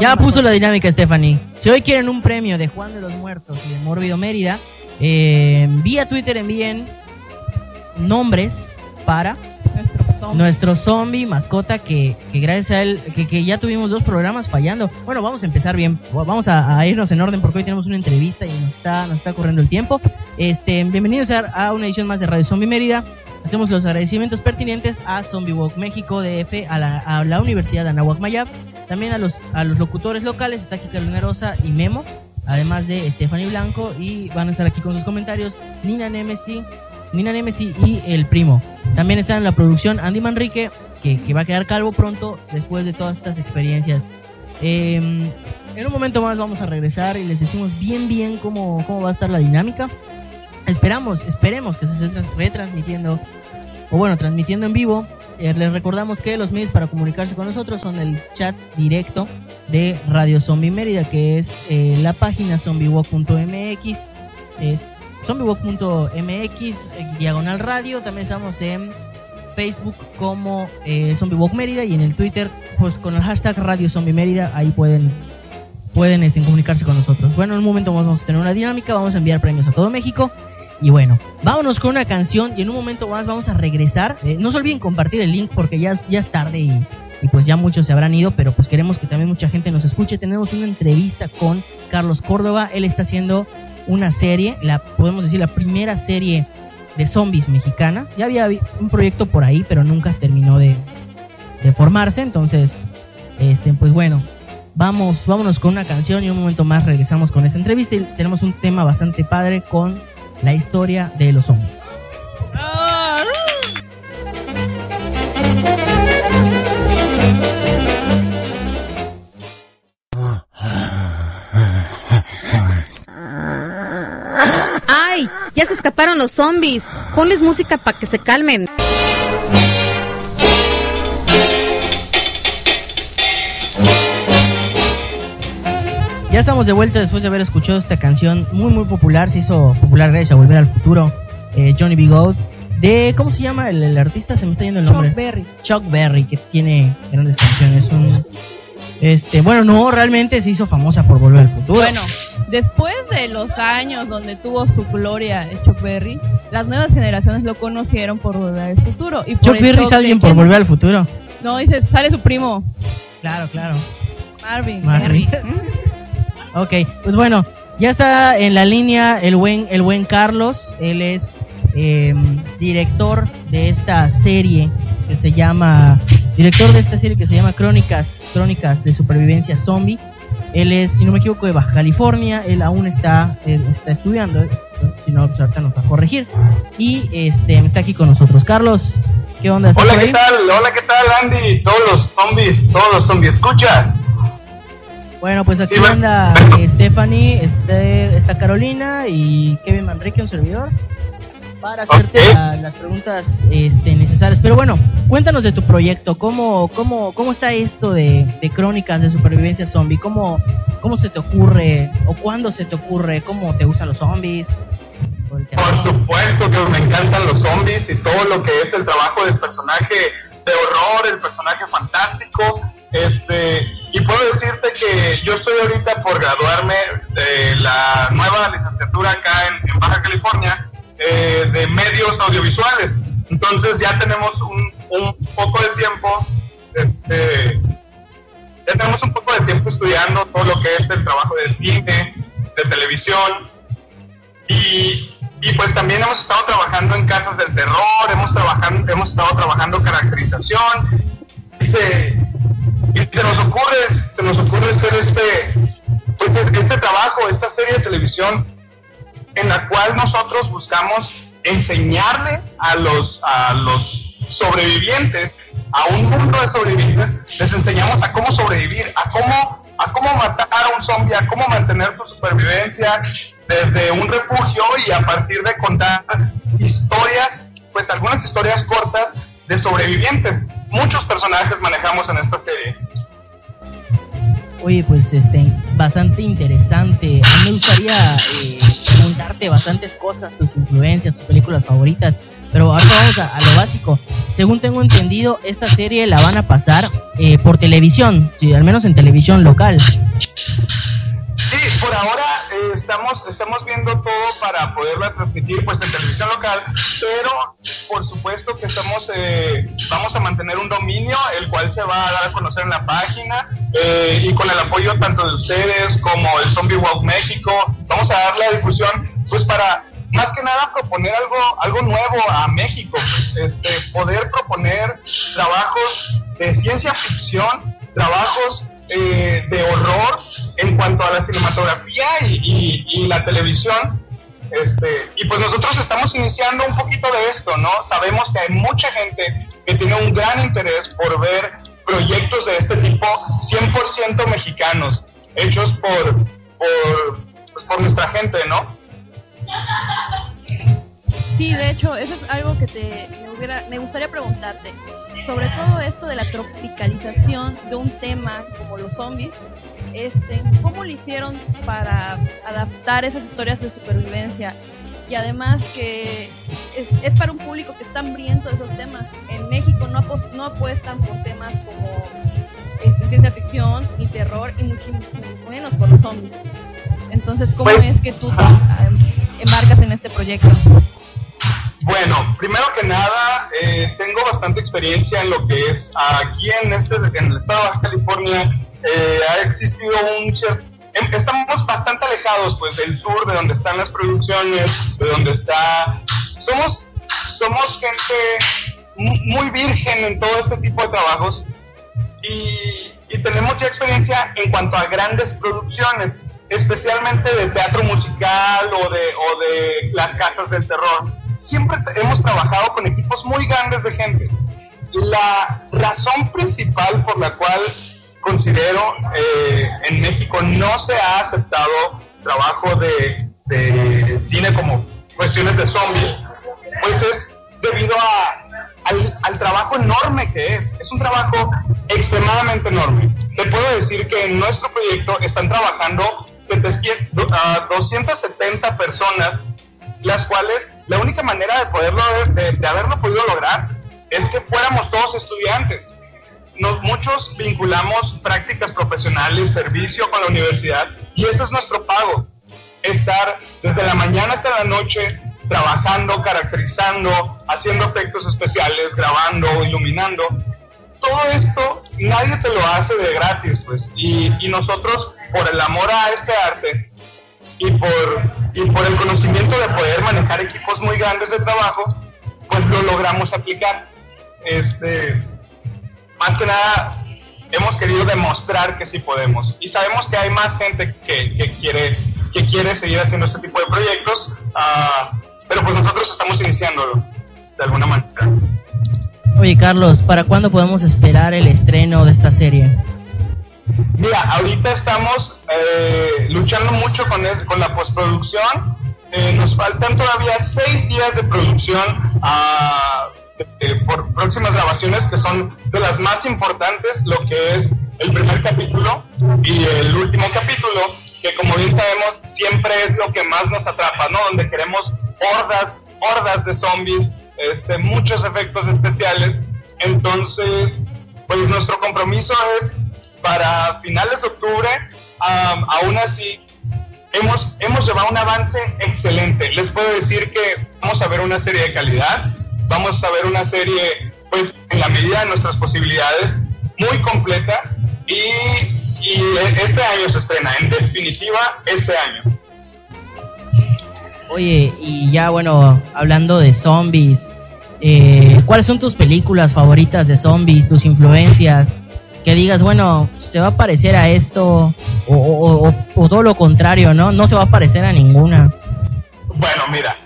Ya puso la dinámica, Stephanie. Si hoy quieren un premio de Juan de los Muertos y de Mórbido Mérida, eh, vía Twitter envíen nombres para nuestro zombie. nuestro zombie mascota que, que gracias a él, que, que ya tuvimos dos programas fallando. Bueno, vamos a empezar bien, vamos a, a irnos en orden porque hoy tenemos una entrevista y nos está, nos está corriendo el tiempo. Este, bienvenidos a, a una edición más de Radio Zombie Mérida. Hacemos los agradecimientos pertinentes a Zombie Walk México DF, a la, a la Universidad de Anahuac Mayab, también a los, a los locutores locales, está aquí Carolina Rosa y Memo, además de Stephanie Blanco, y van a estar aquí con sus comentarios Nina Nemesi, Nina Nemesi y el primo. También está en la producción Andy Manrique, que, que va a quedar calvo pronto después de todas estas experiencias. Eh, en un momento más vamos a regresar y les decimos bien bien cómo, cómo va a estar la dinámica. Esperamos, esperemos que se esté trans- retransmitiendo, o bueno, transmitiendo en vivo. Eh, les recordamos que los medios para comunicarse con nosotros son el chat directo de Radio Zombie Mérida, que es eh, la página zombiewalk.mx, es zombiewalk.mx, eh, diagonal radio. También estamos en Facebook como eh, Zombie Mérida y en el Twitter, pues con el hashtag Radio Zombie Mérida, ahí pueden pueden este, comunicarse con nosotros. Bueno, en un momento vamos a tener una dinámica, vamos a enviar premios a todo México. Y bueno, vámonos con una canción y en un momento más vamos a regresar. Eh, no se olviden compartir el link porque ya, ya es tarde y, y pues ya muchos se habrán ido, pero pues queremos que también mucha gente nos escuche. Tenemos una entrevista con Carlos Córdoba, él está haciendo una serie, la podemos decir la primera serie de zombies mexicana. Ya había un proyecto por ahí, pero nunca se terminó de, de formarse, entonces, este, pues bueno, vamos, vámonos con una canción y un momento más regresamos con esta entrevista y tenemos un tema bastante padre con la historia de los zombies. ¡Ay! Ya se escaparon los zombies. Ponles música para que se calmen. Ya estamos de vuelta después de haber escuchado esta canción muy muy popular, se hizo popular gracias a Volver al Futuro, eh, Johnny B. Gold, de, ¿cómo se llama el, el artista? Se me está yendo el nombre. Chuck Berry. Chuck Berry, que tiene grandes canciones. Un, este, bueno, no, realmente se hizo famosa por Volver al Futuro. Bueno, después de los años donde tuvo su gloria Chuck Berry, las nuevas generaciones lo conocieron por Volver al Futuro. Y Chuck Berry es alguien por Volver al Futuro. No, dice, sale su primo, Claro, claro. Marvin. Marvin. Berry. Ok, pues bueno, ya está en la línea el buen, el buen Carlos. Él es eh, director de esta serie que se llama, director de esta serie que se llama Crónicas, Crónicas de Supervivencia Zombie. Él es, si no me equivoco, de Baja California. Él aún está, él está estudiando. Si no, pues ahorita nos va a corregir. Y este está aquí con nosotros. Carlos, ¿qué onda? ¿Estás Hola, ¿qué tal? Hola, ¿qué tal, Andy? Todos los zombies, todos los zombies, escucha. Bueno, pues aquí Sí, anda Stephanie, este, está Carolina y Kevin Manrique, un servidor, para hacerte la- las preguntas este, necesarias. Pero bueno, cuéntanos de tu proyecto, ¿cómo, cómo, cómo está esto de, de crónicas de supervivencia zombie? ¿Cómo, ¿Cómo se te ocurre o cuándo se te ocurre? ¿Cómo te gustan los zombies? Por supuesto que me encantan los zombies y todo lo que es el trabajo del personaje de horror, el personaje fantástico. Este, y puedo decirte que yo estoy ahorita por graduarme de la nueva licenciatura acá en, Baja California eh, de medios audiovisuales. Entonces ya tenemos un, un poco de tiempo, este, ya tenemos un poco de tiempo estudiando todo lo que es el trabajo de cine, de televisión. Y, y pues también hemos estado trabajando en casas del terror, hemos, trabajando, hemos estado trabajando caracterización. Y y se nos ocurre, se nos ocurre hacer este, pues este trabajo, esta serie de televisión en la cual nosotros buscamos enseñarle a los, a los sobrevivientes, a un mundo de sobrevivientes, les enseñamos a cómo sobrevivir, a cómo, a cómo matar a un zombie, a cómo mantener tu supervivencia desde un refugio y a partir de contar historias, pues algunas historias cortas de sobrevivientes. Muchos personajes manejamos en esta serie. Oye, pues este, bastante interesante. A mí me gustaría eh, preguntarte bastantes cosas, tus influencias, tus películas favoritas. Pero ahora vamos a, lo básico. Según tengo entendido, esta serie la van a pasar eh, por televisión, sí, al menos en televisión local. Sí, por ahora eh, estamos, estamos viendo todo para poderla transmitir pues en televisión local, pero por supuesto que estamos, eh, vamos a mantener un dominio, el cual se va a dar a conocer en la página eh, y con el apoyo tanto de ustedes como el Zombie Walk México, vamos a dar la difusión pues para más que nada proponer algo, algo nuevo a México, pues, este, poder proponer trabajos de ciencia ficción, trabajos en cuanto a la cinematografía y, la televisión. Este, y pues nosotros estamos iniciando un poquito de esto, ¿no? Sabemos que hay mucha gente que tiene un gran interés por ver proyectos de este tipo 100% mexicanos, hechos por, por, pues, por nuestra gente, ¿no? Sí, de hecho, eso es algo que te me, gustaría preguntarte. Sobre todo esto de la tropicalización de un tema como los zombies, este, ¿cómo lo hicieron para adaptar esas historias de supervivencia? Y además que es, para un público que está hambriento de esos temas. En México no, no apuestan por temas como este, ciencia ficción y terror y mucho, menos por los zombies. Entonces, ¿cómo pues, es que tú te embarcas en este proyecto? Bueno, primero que nada, eh, tengo bastante experiencia en lo que es aquí en este, en el estado de Baja California, eh, ha existido un em, estamos bastante alejados pues del sur de donde están las producciones, de donde está, somos, somos gente muy virgen en todo este tipo de trabajos y, y tenemos ya experiencia en cuanto a grandes producciones, especialmente de teatro musical o de, o de las casas del terror siempre hemos trabajado con equipos muy grandes de gente. La razón principal por la cual considero eh, en México no se ha aceptado trabajo de, cine como cuestiones de zombies, pues es debido al, al, trabajo enorme que es. Es un trabajo extremadamente enorme. Te puedo decir que en nuestro proyecto están trabajando 700, 270 personas, las cuales la única manera de poderlo, de, haberlo podido lograr es que fuéramos todos estudiantes. Nos, muchos vinculamos prácticas profesionales, servicio con la universidad y ese es nuestro pago. Estar desde la mañana hasta la noche trabajando, caracterizando, haciendo efectos especiales, grabando, iluminando. Todo esto nadie te lo hace de gratis, pues. Y, y nosotros, por el amor a este arte, y por, y por el conocimiento de poder manejar equipos muy grandes de trabajo, pues lo logramos aplicar. Este, más que nada, hemos querido demostrar que sí podemos. Y sabemos que hay más gente que, que quiere, que quiere seguir haciendo este tipo de proyectos, uh, pero pues nosotros estamos iniciándolo de alguna manera. Oye Carlos, ¿para cuándo podemos esperar el estreno de esta serie? Mira, ahorita estamos eh, luchando mucho con, con la postproducción. Eh, nos faltan todavía seis días de producción ah, por próximas grabaciones que son de las más importantes, lo que es el primer capítulo y el último capítulo, que como bien sabemos siempre es lo que más nos atrapa, ¿no? Donde queremos hordas, hordas de zombies, este, muchos efectos especiales. Entonces, pues nuestro compromiso es para finales de octubre, aún así, hemos, hemos llevado un avance excelente. Les puedo decir que vamos a ver una serie de calidad, vamos a ver una serie, pues, en la medida de nuestras posibilidades, muy completa y, y este año se estrena, en definitiva, este año. Oye, y ya bueno, hablando de zombies, eh, ¿cuáles son tus películas favoritas de zombies, tus influencias? Que digas, bueno, se va a parecer a esto, o, o- o- o todo lo contrario, ¿no? No se va a parecer a ninguna. Bueno, mira,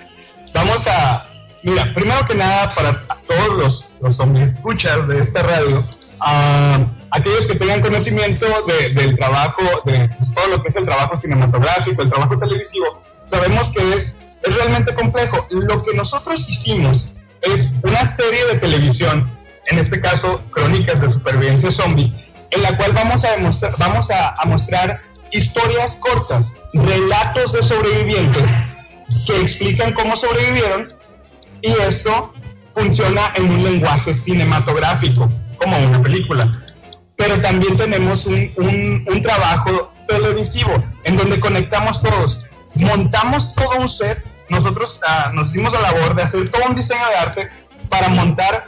vamos a. Mira, primero que nada, para todos los, los zombies escuchas de esta radio, a aquellos que tengan conocimiento de- del trabajo, de todo lo que es el trabajo cinematográfico, el trabajo televisivo, sabemos que es, es realmente complejo. Lo que nosotros hicimos es una serie de televisión, en este caso Crónicas de Supervivencia Zombie, en la cual vamos a, demostrar, vamos a, a mostrar historias cortas, relatos de sobrevivientes que explican cómo sobrevivieron y esto funciona en un lenguaje cinematográfico, como una película. Pero también tenemos un, un- trabajo televisivo en donde conectamos todos, montamos todo un set, nosotros ah, nos dimos la labor de hacer todo un diseño de arte para montar,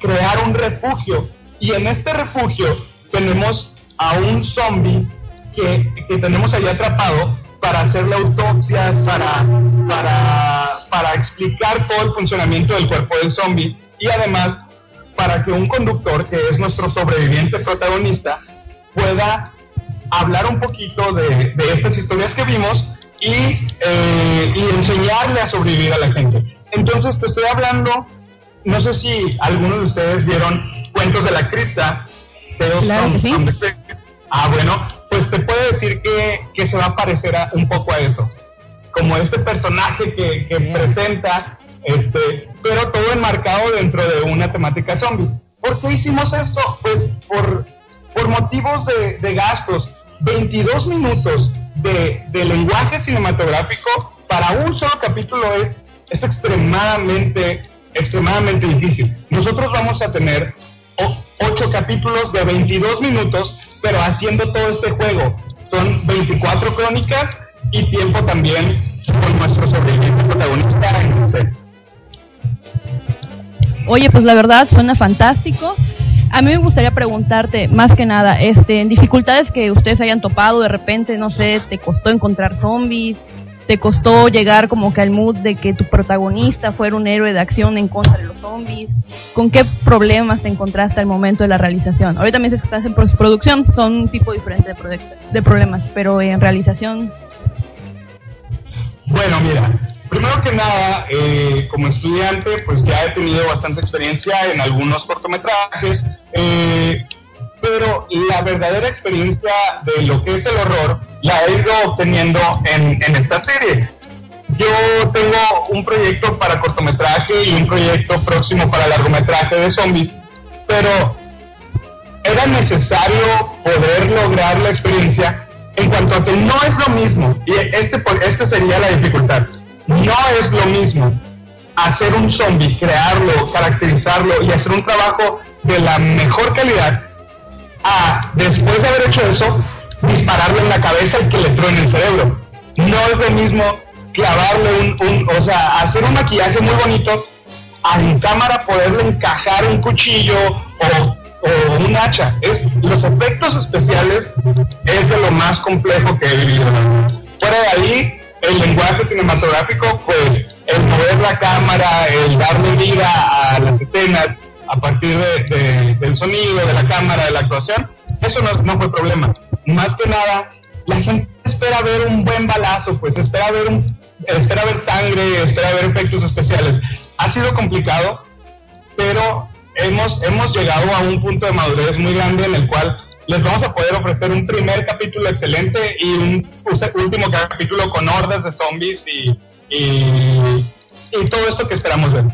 crear un refugio y en este refugio tenemos a un zombie que, que tenemos allá atrapado para hacerle autopsias, para, para, para explicar todo el funcionamiento del cuerpo del zombie y además para que un conductor, que es nuestro sobreviviente protagonista, pueda hablar un poquito de, de estas historias que vimos y, eh, y enseñarle a sobrevivir a la gente. Entonces te estoy hablando, no sé si algunos de ustedes vieron Cuentos de la Cripta. Claro que sí. Ah, bueno, pues te puedo decir que, que se va a parecer a- un poco a eso. Como este personaje que, que presenta, este, pero todo enmarcado dentro de una temática zombie. ¿Por qué hicimos esto? Pues por, por motivos de, de gastos. 22 minutos de, de lenguaje cinematográfico para un solo capítulo es, es extremadamente, extremadamente difícil. Nosotros vamos a tener o- ocho capítulos de 22 minutos, pero haciendo todo este juego. Son 24 crónicas y tiempo también con nuestro sobreviviente protagonista. Oye, pues la verdad suena fantástico. A mí me gustaría preguntarte, más que nada, este, dificultades que ustedes hayan topado de repente, no sé, te costó encontrar zombies, te costó llegar como que al mood de que tu protagonista fuera un héroe de acción en contra de los zombies. ¿Con qué problemas te encontraste al momento de la realización? Ahorita me dices que estás en postproducción, son un tipo diferente de, de problemas, pero en realización, Bueno, mira, primero que nada, eh, como estudiante, pues ya he tenido bastante experiencia en algunos cortometrajes, eh, pero la verdadera experiencia de lo que es el horror la he ido obteniendo en, en esta serie. Yo tengo un proyecto para cortometraje y un proyecto próximo para largometraje de zombies, pero era necesario poder lograr la experiencia en cuanto a que no es lo mismo, y este, este sería la dificultad, no es lo mismo hacer un zombie, crearlo, caracterizarlo y hacer un trabajo de la mejor calidad a, después de haber hecho eso, dispararle en la cabeza y que le truene el cerebro. No es lo mismo clavarle un, un- o sea, hacer un maquillaje muy bonito, a en cámara poderle encajar un cuchillo o, o un hacha. Es, los efectos especiales es de lo más complejo que he vivido. Fuera de ahí, el lenguaje cinematográfico, pues el mover la cámara, el darle vida a las escenas a partir de- de- del sonido, de la cámara, de la actuación, eso no, no fue problema. Más que nada, la gente espera ver un buen balazo, pues espera ver un, espera ver sangre, espera ver efectos especiales. Ha sido complicado, pero hemos, hemos llegado a un punto de madurez muy grande en el cual les vamos a poder ofrecer un primer capítulo excelente y un último capítulo con hordas de zombies y, y todo esto que esperamos ver.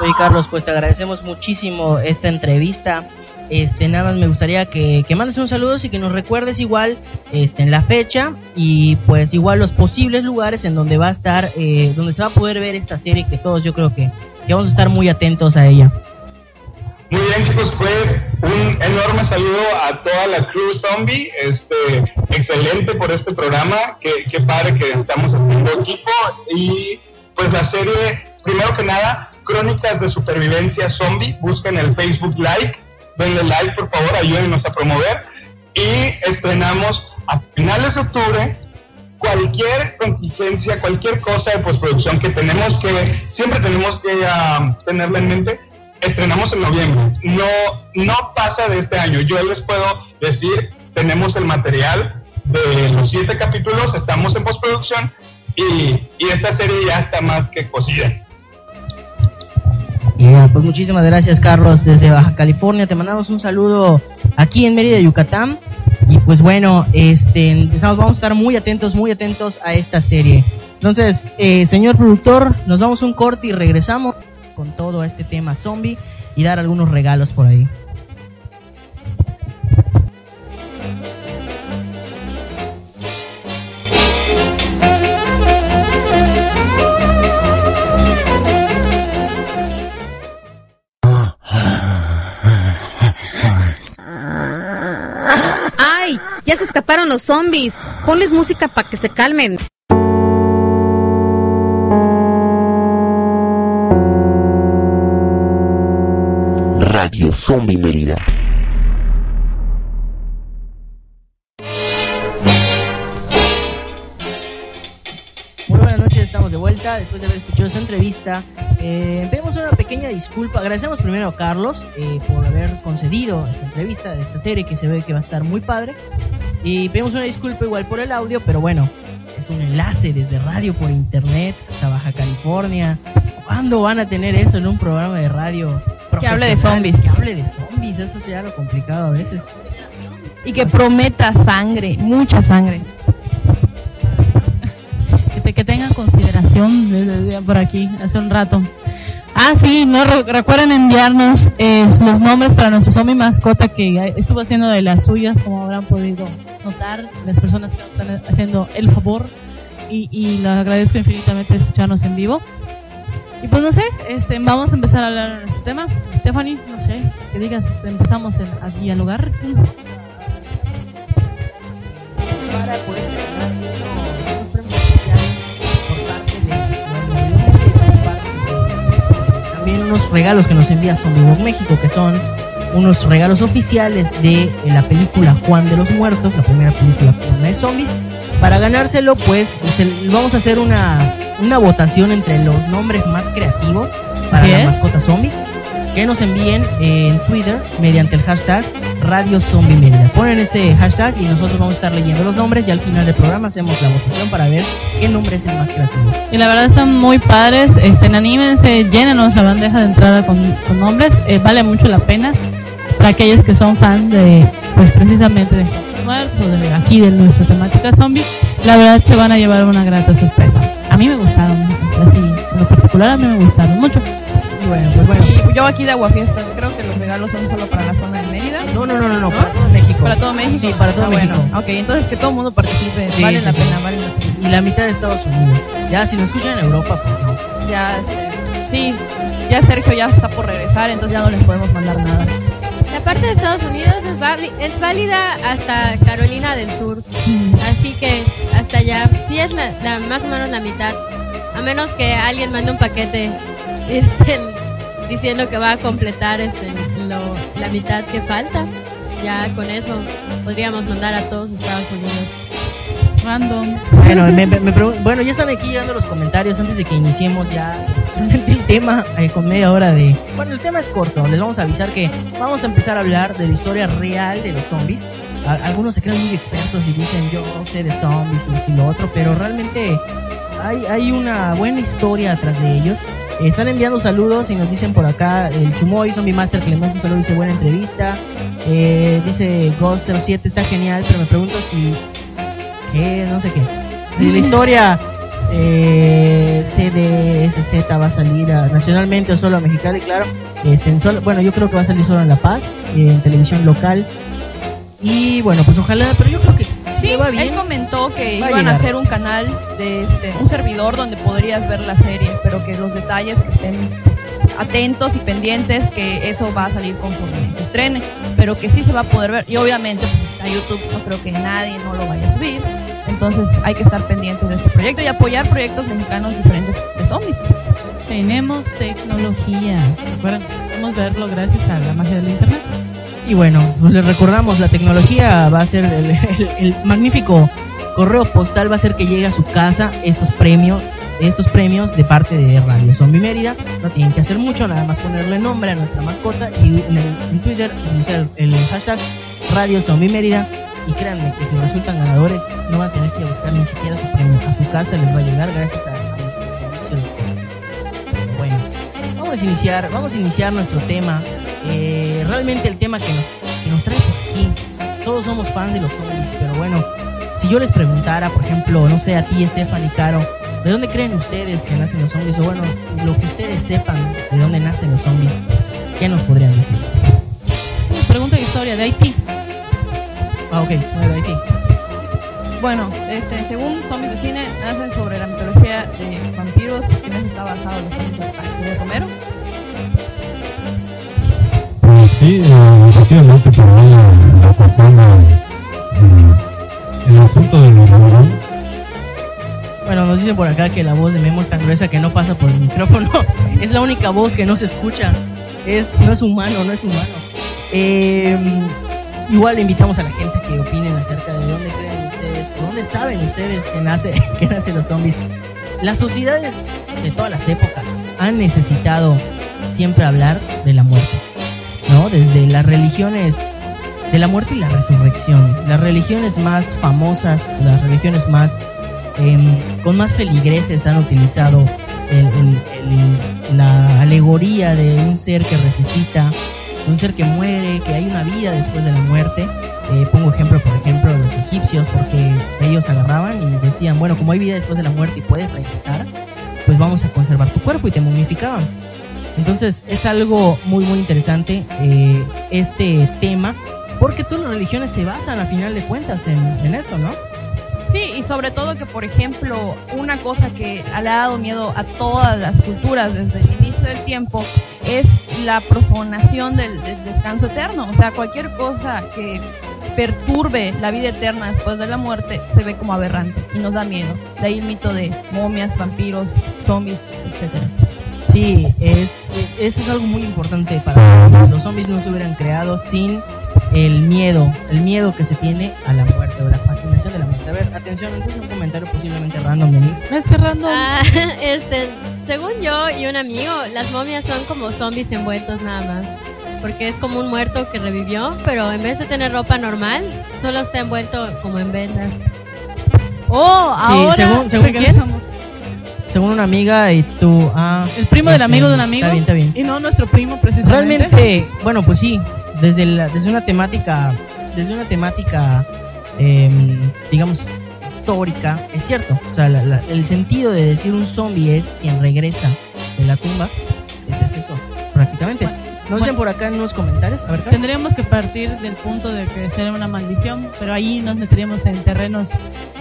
Oye Carlos, pues te agradecemos muchísimo esta entrevista. Este, nada más me gustaría que, que mandes un saludo y que nos recuerdes igual este, en la fecha y pues igual los posibles lugares en donde va a estar, eh, donde se va a poder ver esta serie que todos yo creo que, que vamos a estar muy atentos a ella. Muy bien chicos, pues un enorme saludo a toda la crew zombie, este, excelente por este programa, qué, qué padre que estamos haciendo equipo y pues la serie, primero que nada, Crónicas de Supervivencia Zombie, busquen el Facebook Like, denle like por favor, ayúdenos a promover y estrenamos a finales de octubre, cualquier contingencia, cualquier cosa de postproducción que tenemos que, siempre tenemos que ah, tenerla en mente, estrenamos en noviembre. No, no pasa de este año. Yo les puedo decir, tenemos el material de los siete capítulos, estamos en postproducción y, y esta serie ya está más que cocida. Pues muchísimas gracias Carlos desde Baja California. Te mandamos un saludo aquí en Mérida, Yucatán. Y pues bueno, este, estamos, vamos a estar muy atentos, muy atentos a esta serie. Entonces, eh, señor productor, nos vamos un corte y regresamos con todo este tema zombie y dar algunos regalos por ahí. Ya se escaparon los zombies. Ponles música para que se calmen. Radio Zombie Mérida. Después de haber escuchado esta entrevista. Eh, pedimos una pequeña disculpa. Agradecemos primero a Carlos eh, por haber concedido esta entrevista de esta serie que se ve que va a estar muy padre. Y pedimos una disculpa igual por el audio, pero bueno, es un enlace desde radio por internet hasta Baja California. ¿Cuándo van a tener esto en un programa de radio? Que hable de zombies. Que hable de zombies, eso sería lo complicado a veces. Y que prometa sangre, mucha sangre. Que, te- que tengan consideración de- de- de por aquí hace un rato. Ah, sí, no re- recuerden enviarnos eh, los nombres para nuestro zombie mascota que estuvo haciendo de las suyas, como habrán podido notar las personas que nos están haciendo el favor y, y agradezco infinitamente de escucharnos en vivo. Y pues no sé, este, vamos a empezar a hablar de nuestro tema. Stephanie, no sé, que digas, empezamos en, a dialogar. para poder también unos regalos que nos envía Zombiebook México que son unos regalos oficiales de la película Juan de los Muertos, la primera película de zombies. Para ganárselo, pues vamos a hacer una, una votación entre los nombres más creativos para la es. mascota zombie que nos envíen en Twitter mediante el hashtag Radio Zombie Mérida. Ponen este hashtag y nosotros vamos a estar leyendo los nombres y al final del programa hacemos la votación para ver qué nombre es el más creativo. Y la verdad están muy padres, este, anímense, llénenos la bandeja de entrada con, con nombres, eh, vale mucho la pena para aquellos que son fan de, pues precisamente de Juegos Muertos o de aquí de nuestra temática zombie, la verdad se van a llevar una grata sorpresa. A mí me gustaron, así, en lo particular a mí me gustaron mucho. Y bueno, pues bueno. Yo aquí de Aguafiestas, creo que los regalos son solo para la zona de Mérida. No, no, no, no, no, para todo México. Para todo México. Sí, para todo Ah, México. Bueno, ok, entonces que todo el mundo participe. Sí, vale sí, la sí. pena, vale la pena. Y la mitad de Estados Unidos. Ya, si nos escuchan en Europa, pues no. Ya, sí, ya Sergio ya está por regresar, entonces ya no les podemos mandar nada. La parte de Estados Unidos es, es válida hasta Carolina del Sur, así que hasta allá sí es la, la- más o menos la mitad, a menos que alguien mande un paquete este, diciendo que va a completar este, lo- la mitad que falta. Ya con eso podríamos mandar a todos Estados Unidos. Random. Bueno, me- me- me bueno, ya están aquí llegando los comentarios antes de que iniciemos ya solamente el tema eh, con media hora de... Bueno, el tema es corto, les vamos a avisar que vamos a empezar a hablar de la historia real de los zombies. A- algunos se creen muy expertos y dicen yo no sé de zombies y esto y lo otro, pero realmente hay, hay una buena historia atrás de ellos. Eh, están enviando saludos y nos dicen por acá el Chumoy Zombie Master que le mando un saludo dice buena entrevista. Eh, dice Ghost 07 está genial, pero me pregunto si que no sé qué. Si la historia eh, CDSZ va a salir a- nacionalmente o solo a Mexicali, claro. Este, en solo- bueno, yo creo que va a salir solo en La Paz, en televisión local. Y bueno, pues ojalá, pero yo creo que si Sí, le va él bien. comentó que va a iban a llegar. hacer un canal de este, un servidor donde podrías ver la serie, pero que los detalles que estén atentos y pendientes que eso va a salir conforme se estrene, pero que sí se va a poder ver y obviamente pues está YouTube, no creo que nadie no lo vaya a subir, entonces hay que estar pendientes de este proyecto y apoyar proyectos mexicanos diferentes de zombies. Tenemos tecnología. Recuerden, podemos verlo gracias a la magia del internet. Y bueno, les recordamos, la tecnología va a ser el magnífico correo postal va a ser que llegue a su casa estos premios estos premios de parte de Radio Zombie Mérida. No tienen que hacer mucho, nada más ponerle nombre a nuestra mascota y en, el, en Twitter iniciar el hashtag Radio Zombie Mérida. Y créanme que si resultan ganadores, no van a tener que buscar ni siquiera su premio. A su casa les va a llegar gracias a, vamos a iniciar, vamos a iniciar nuestro tema. Eh, realmente el tema que nos, que nos trae por aquí. Todos somos fans de los zombies, pero bueno, si yo les preguntara, por ejemplo, no sé, a ti, Stephanie Caro, ¿de dónde creen ustedes que nacen los zombies? O bueno, lo que ustedes sepan de dónde nacen los zombies, ¿qué nos podrían decir? Pregunta de historia de Haití. Ah, ok, bueno, de Haití. Bueno, este, según zombies de cine, nacen sobre la mitología de porque en eso está basado los zombies de, de Romero. Pues sí, eh, efectivamente, por ahí la, la cuestión de, eh, el asunto de los vudú, Bueno, nos dicen por acá que la voz de Memo es tan gruesa que no pasa por el micrófono. es la única voz que no se escucha. Es, no es humano, no es humano. Eh, igual invitamos a la gente que opinen acerca de dónde creen ustedes, o dónde saben ustedes que nace, que nacen los zombies. Las sociedades de todas las épocas han necesitado siempre hablar de la muerte, ¿no? Desde las religiones de la muerte y la resurrección. Las religiones más famosas, las religiones más em, con más feligreses han utilizado la alegoría de un ser que resucita, un ser que muere, que hay una vida después de la muerte. Eh, pongo ejemplo, por ejemplo, los egipcios, porque ellos agarraban y decían, bueno, como hay vida después de la muerte y puedes regresar, pues vamos a conservar tu cuerpo y te momificaban. Entonces es algo muy muy interesante eh, este tema, porque todas las religiones se basan a final de cuentas en, en eso, ¿no? Sí, y sobre todo que, por ejemplo, una cosa que le ha dado miedo a todas las culturas desde el inicio del tiempo es la profanación del, descanso eterno. O sea, cualquier cosa que perturbe la vida eterna después de la muerte se ve como aberrante y nos da miedo. De ahí el mito de momias, vampiros, zombies, etcétera. Sí, es, eso es algo muy importante para los zombies. Los zombies no se hubieran creado sin el miedo, el miedo que se tiene a la muerte o la fascinación de la muerte. Atención, entonces un comentario posiblemente random de mí. Es que random. Ah, este, según yo y un amigo, las momias son como zombies envueltos nada más. Porque es como un muerto que revivió, pero en vez de tener ropa normal, solo está envuelto como en vendas. Oh, Sí, ahora según- según quién? regresamos. Según una amiga y tú, ah, El primo del este, amigo de un amigo. Está bien, está bien. Y no nuestro primo, precisamente. Realmente, bueno, pues sí, desde la- desde una temática, desde una temática, em, digamos histórica, es cierto. O sea, la- la- el sentido de decir un zombie es quien regresa de la tumba, ese es eso, prácticamente. Nos dicen por acá en unos comentarios, a ver, Carlos. Tendríamos que partir del punto de que sería una maldición, pero ahí nos meteríamos en terrenos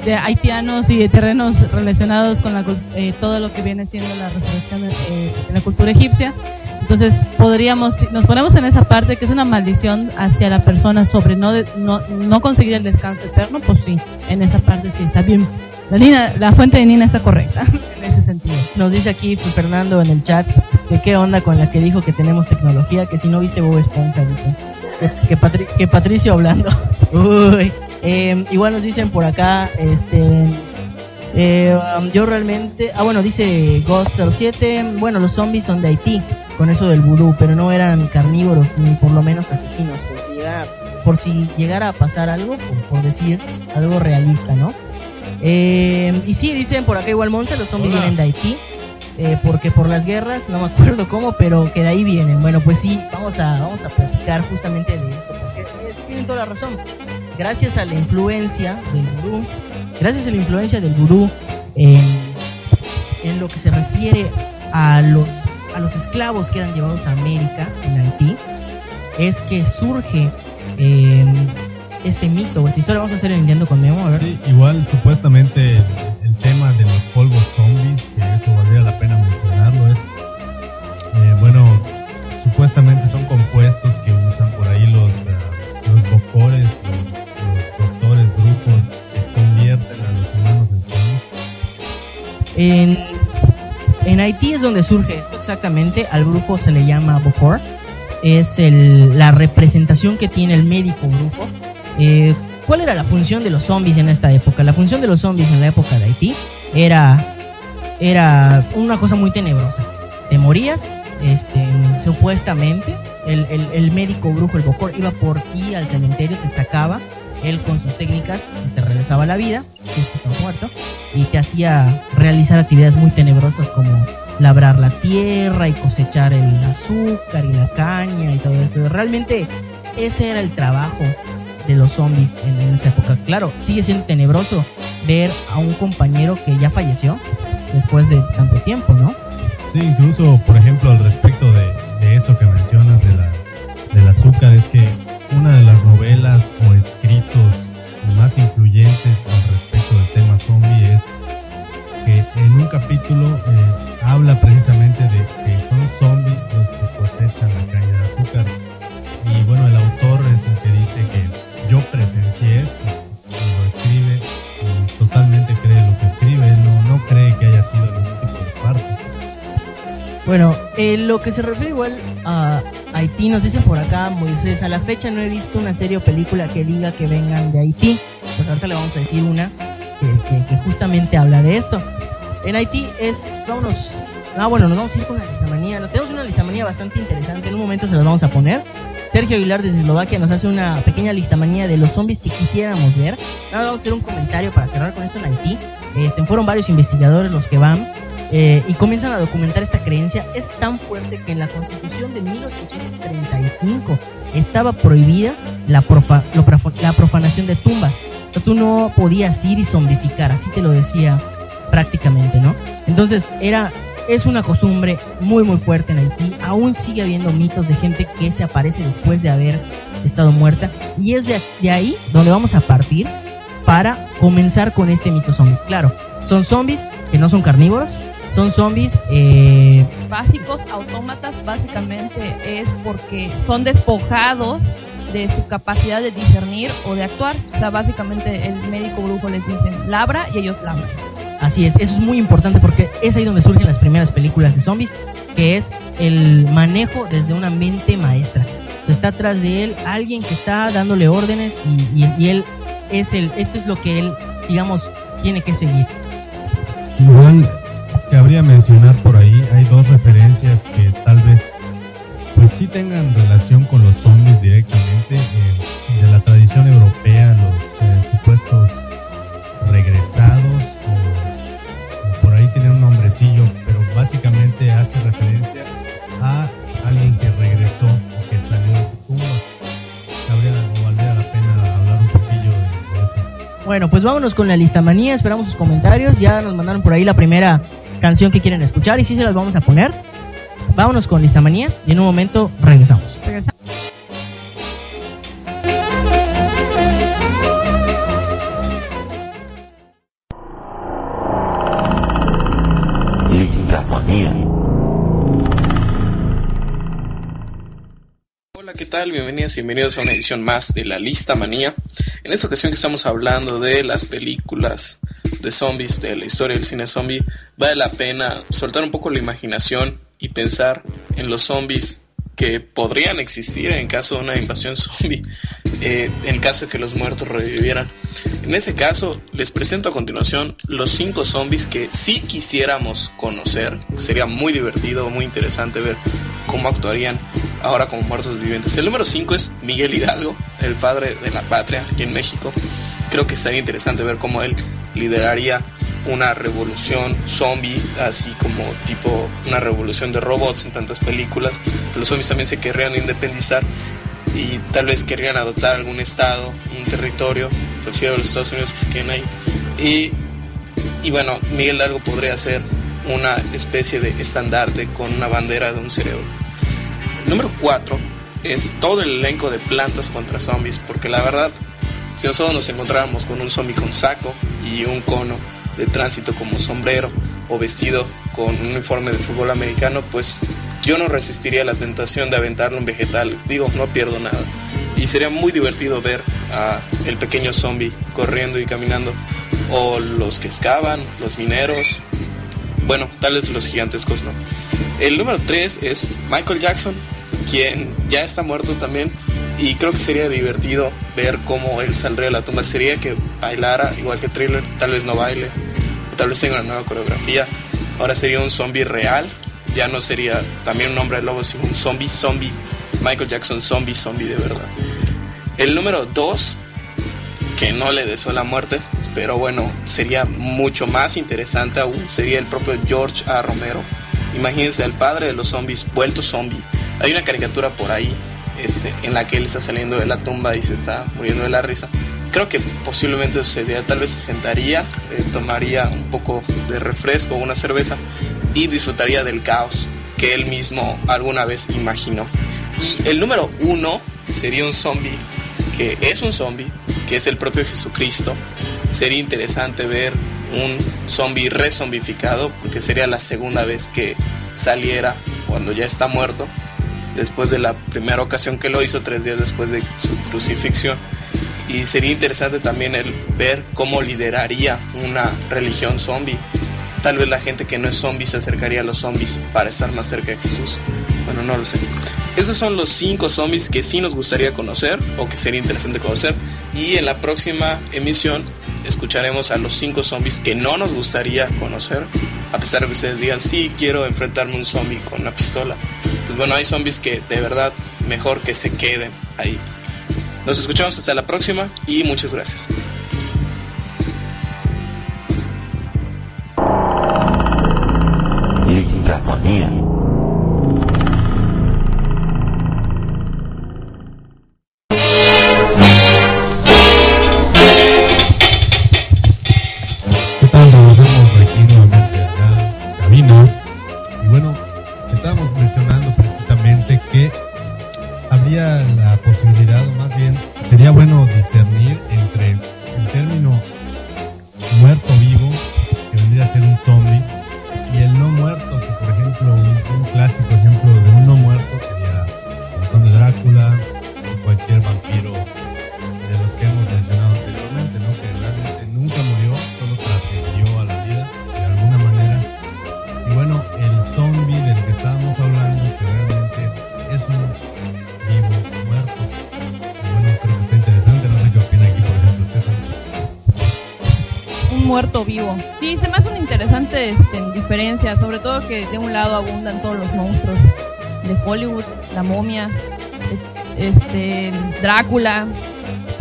de haitianos y de terrenos relacionados con la, eh, todo lo que viene siendo la resurrección eh, de la cultura egipcia. Entonces podríamos, nos ponemos en esa parte que es una maldición hacia la persona sobre no, de- no, no conseguir el descanso eterno, pues sí, en esa parte sí está bien. La, Nina- la fuente de Nina está correcta en ese sentido. Nos dice aquí Fernando en el chat que qué onda con la que dijo que tenemos tecnología, que si no viste Bob Esponja, dice. Que, que, Patri- que Patricio hablando. Uy. Eh, igual nos dicen por acá, este... eh, um, yo realmente... Ah, bueno, dice Ghost07, bueno, los zombies son de Haití, con eso del vudú, pero no eran carnívoros, ni por lo menos asesinos, por si llegara, por si llegara a pasar algo, por, por decir algo realista, ¿no? Eh, y sí, dicen por acá igual Monse, los zombies Hola. vienen de Haití. eh, porque por las guerras, no me acuerdo cómo, pero que de ahí vienen. Bueno, pues sí, vamos a, vamos a platicar justamente de esto, porque es, tienen toda la razón. Gracias a la influencia del vudú, gracias a la influencia del vudú en, en lo que se refiere a los, a los esclavos que eran llevados a América, en Haití, es que surge eh, este mito, esta historia. Vamos a hacer el con Memo, ver. Sí, igual supuestamente el, el tema de los polvos zombies, que eso valdría la pena mencionarlo, es, eh, bueno, supuestamente son En, en Haití es donde surge esto exactamente. Al grupo se le llama Bokor. Es el, la representación que tiene el médico grupo. Eh, ¿cuál era la función de los zombies en esta época? La función de los zombies en la época de Haití era, era una cosa muy tenebrosa. Te morías, este, supuestamente, el, el, el médico brujo, el Bocor, iba por ti al cementerio, te sacaba, él con sus técnicas te regresaba a la vida, si es que estás muerto, y te hacía realizar actividades muy tenebrosas como labrar la tierra y cosechar el azúcar y la caña y todo esto. Realmente ese era el trabajo de los zombies en, en esa época. Claro, sigue siendo tenebroso ver a un compañero que ya falleció después de tanto tiempo, ¿no? Sí, incluso, por ejemplo, al respecto de, eso que mencionas de la, del azúcar, es que una de las novelas o escritos que se refiere igual a Haití, nos dice por acá Moisés, a la fecha no he visto una serie o película que diga que vengan de Haití. Pues ahorita le vamos a decir una que, que- que justamente habla de esto. En Haití es, vámonos, ah bueno, nos vamos a ir con una listamanía. Tenemos una listamanía bastante interesante, en un momento se las vamos a poner. Sergio Aguilar desde Eslovaquia nos hace una pequeña listamanía de los zombies que quisiéramos ver. Nada, vamos a hacer un comentario para cerrar con eso en Haití. Este, fueron varios investigadores los que van eh, y comienzan a documentar esta creencia. Es tan fuerte que en la constitución de 1835 estaba prohibida la, profa- lo la profanación de tumbas. O sea, tú no podías ir y zombificar, así te lo decía prácticamente, ¿no? Entonces era es una costumbre muy muy fuerte en Haití. Aún sigue habiendo mitos de gente que se aparece después de haber estado muerta y es de, de ahí donde vamos a partir para comenzar con este mito zombie. Claro, son zombies que no son carnívoros, son zombies eh, Básicos, autómatas, básicamente es porque son despojados de su capacidad de discernir o de actuar. O sea, básicamente el médico brujo les dice, labra y ellos labran. Así es, eso es muy importante porque es ahí donde surgen las primeras películas de zombies, que es el manejo desde una mente maestra. O sea, está atrás de él alguien que está dándole órdenes y, y- y él es el, esto es lo que él, digamos, tiene que seguir. Igual cabría mencionar por ahí, hay dos referencias que tal vez pues sí tengan relación con los zombies directamente. eh, de la tradición europea, los eh, supuestos regresados, o, por ahí tienen un nombrecillo, pero básicamente hace referencia a alguien que regresó o que salió de su tumba. Bueno, pues vámonos con la lista manía, esperamos sus comentarios, ya nos mandaron por ahí la primera canción que quieren escuchar y sí se las vamos a poner. Vámonos con lista manía y en un momento regresamos. Linda manía. ¿Qué tal? Bienvenidas y bienvenidos a una edición más de la Lista Manía. En esta ocasión que estamos hablando de las películas de zombies, de la historia del cine zombie, vale la pena soltar un poco la imaginación y pensar en los zombies que podrían existir en caso de una invasión zombie, eh, en caso de que los muertos revivieran. En ese caso, les presento a continuación los cinco zombies que sí quisiéramos conocer. Sería muy divertido, muy interesante ver cómo actuarían ahora como muertos vivientes. El número 5 es Miguel Hidalgo, el padre de la patria aquí en México. Creo que estaría interesante ver cómo él lideraría una revolución zombie, así como tipo una revolución de robots en tantas películas. Los zombies también se querrían independizar y tal vez querrían adoptar algún estado, un territorio. Prefiero los Estados Unidos que se queden ahí. Y, y bueno, Miguel Hidalgo podría ser una especie de estandarte con una bandera de un cerebro. Número 4 es todo el elenco de plantas contra zombies, porque la verdad, si nosotros nos encontráramos con un zombie con saco y un cono de tránsito como sombrero o vestido con un uniforme de fútbol americano, pues yo no resistiría la tentación de aventarle un vegetal. Digo, no pierdo nada. Y sería muy divertido ver a el pequeño zombie corriendo y caminando, o los que excavan, los mineros, bueno, tal vez los gigantescos no. El número 3 es Michael Jackson, quien ya está muerto también. Y creo que sería divertido ver cómo él saldría de la tumba sería que bailara igual que Thriller, tal vez no baile, tal vez tenga una nueva coreografía. Ahora sería un zombie real, ya no sería también un hombre de lobo, sino un zombie, zombie. Michael Jackson, zombie, zombie de verdad. El número 2, que no le deseo la muerte, pero bueno, sería mucho más interesante aún, sería el propio George A. Romero. Imagínense al padre de los zombies vuelto zombie. Hay una caricatura por ahí este, en la que él está saliendo de la tumba y se está muriendo de la risa. Creo que posiblemente sucedería, tal vez se sentaría, eh, tomaría un poco de refresco una cerveza y disfrutaría del caos que él mismo alguna vez imaginó. Y el número uno sería un zombie que es un zombie, que es el propio Jesucristo. Sería interesante ver un zombie rezombificado, porque sería la segunda vez que saliera cuando ya está muerto, después de la primera ocasión que lo hizo, tres días después de su crucifixión. Y sería interesante también el ver cómo lideraría una religión zombie. Tal vez la gente que no es zombie se acercaría a los zombies para estar más cerca de Jesús. Bueno, no lo sé. Esos son los cinco zombies que sí nos gustaría conocer o que sería interesante conocer. Y en la próxima emisión escucharemos a los cinco zombies que no nos gustaría conocer. A pesar de que ustedes digan, sí, quiero enfrentarme a un zombie con una pistola. Pues bueno, hay zombies que de verdad mejor que se queden ahí. Nos escuchamos hasta la próxima y muchas gracias. Sí, se me hace una interesante este, diferencia, sobre todo que de un lado abundan todos los monstruos de Hollywood, la momia, es- este, Drácula,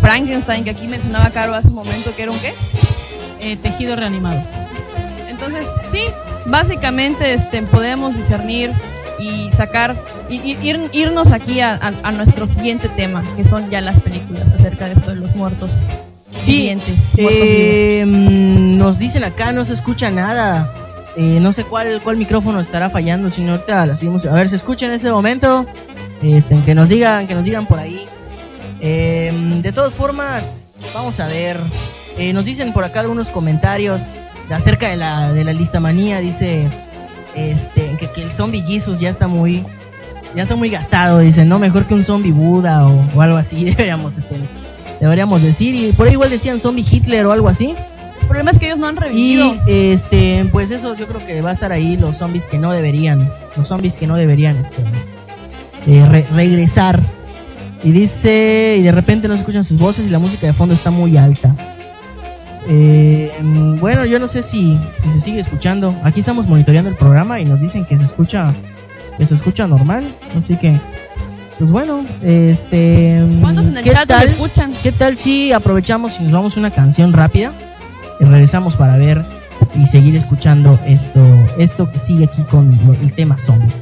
Frankenstein, que aquí mencionaba Caro hace un momento, que era un qué? Eh, tejido reanimado. Entonces, sí, básicamente este, podemos discernir y sacar, y, y- ir- irnos aquí a, a- a nuestro siguiente tema, que son ya las películas acerca de esto de los muertos Sí, muertos. Eh, nos dicen acá, no se escucha nada. Eh, no sé cuál, cuál micrófono estará fallando, si. A ver, ¿se escucha en este momento? Este, que nos digan, que nos digan por ahí. Eh, de todas formas, vamos a ver. Eh, nos dicen por acá algunos comentarios de acerca de la, de la lista manía. Dice este, que, que el zombie Jesus ya está muy ya está muy gastado. Dice, no, mejor que un zombie Buda o, o algo así. Deberíamos, este, deberíamos decir. Y por ahí igual decían zombie Hitler o algo así. Problema es que ellos no han revivido. Y este, pues eso yo creo que va a estar ahí los zombies que no deberían, los zombies que no deberían este eh, re- regresar. Y dice, y de repente no se escuchan sus voces y la música de fondo está muy alta. Eh, bueno, yo no sé si, si se sigue escuchando. Aquí estamos monitoreando el programa y nos dicen que se escucha, que se escucha normal. Así que, pues bueno, este. ¿Cuántos en el ¿qué chat tal? escuchan? ¿Qué tal si aprovechamos y nos vamos una canción rápida? Regresamos para ver y seguir escuchando esto, esto que sigue aquí con el tema zombie.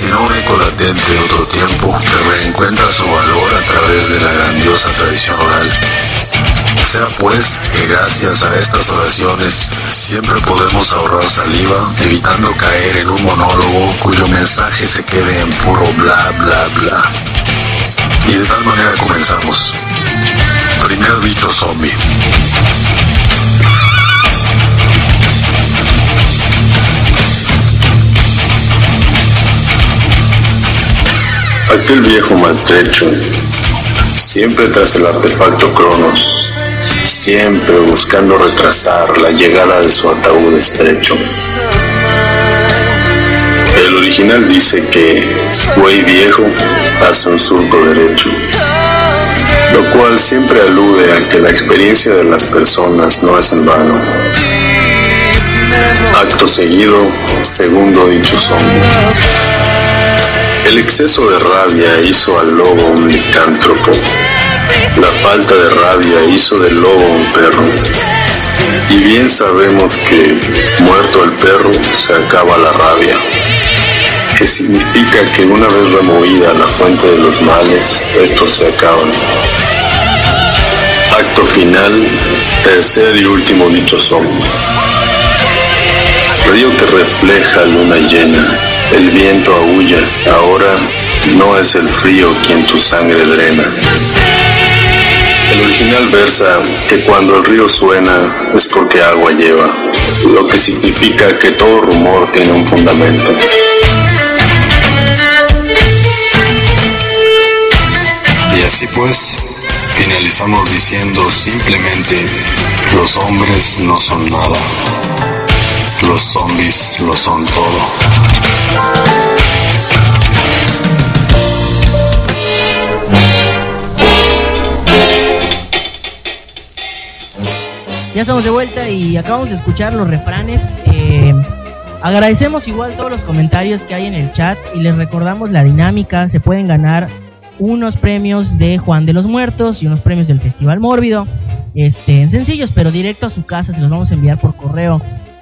Sino un eco latente de otro tiempo que reencuentra su valor a través de la grandiosa tradición oral. Sea pues que gracias a estas oraciones siempre podemos ahorrar saliva, evitando caer en un monólogo cuyo mensaje se quede en puro bla bla bla. Y de tal manera comenzamos. Primer dicho zombie. Aquel viejo maltrecho, siempre tras el artefacto Cronos, siempre buscando retrasar la llegada de su ataúd estrecho. El original dice que buey viejo hace un surco derecho, lo cual siempre alude a que la experiencia de las personas no es en vano. Acto seguido, segundo dicho zombie. El exceso de rabia hizo al lobo un licántropo. La falta de rabia hizo del lobo un perro. Y bien sabemos que, muerto el perro, se acaba la rabia. Que significa que una vez removida la fuente de los males, estos se acaban. Acto final, tercer y último dicho zombie. Río que refleja luna llena, el viento aúlla, ahora no es el frío quien tu sangre drena. El original versa que cuando el río suena es porque agua lleva, lo que significa que todo rumor tiene un fundamento. Y así pues, finalizamos diciendo simplemente, los hombres no son nada. Los zombies lo son todo. Ya estamos de vuelta y acabamos de escuchar los refranes. Eh, agradecemos igual todos los comentarios que hay en el chat y les recordamos la dinámica. Se pueden ganar unos premios de Juan de los Muertos y unos premios del Festival Mórbido. Este, sencillos, pero directo a su casa se los vamos a enviar por correo.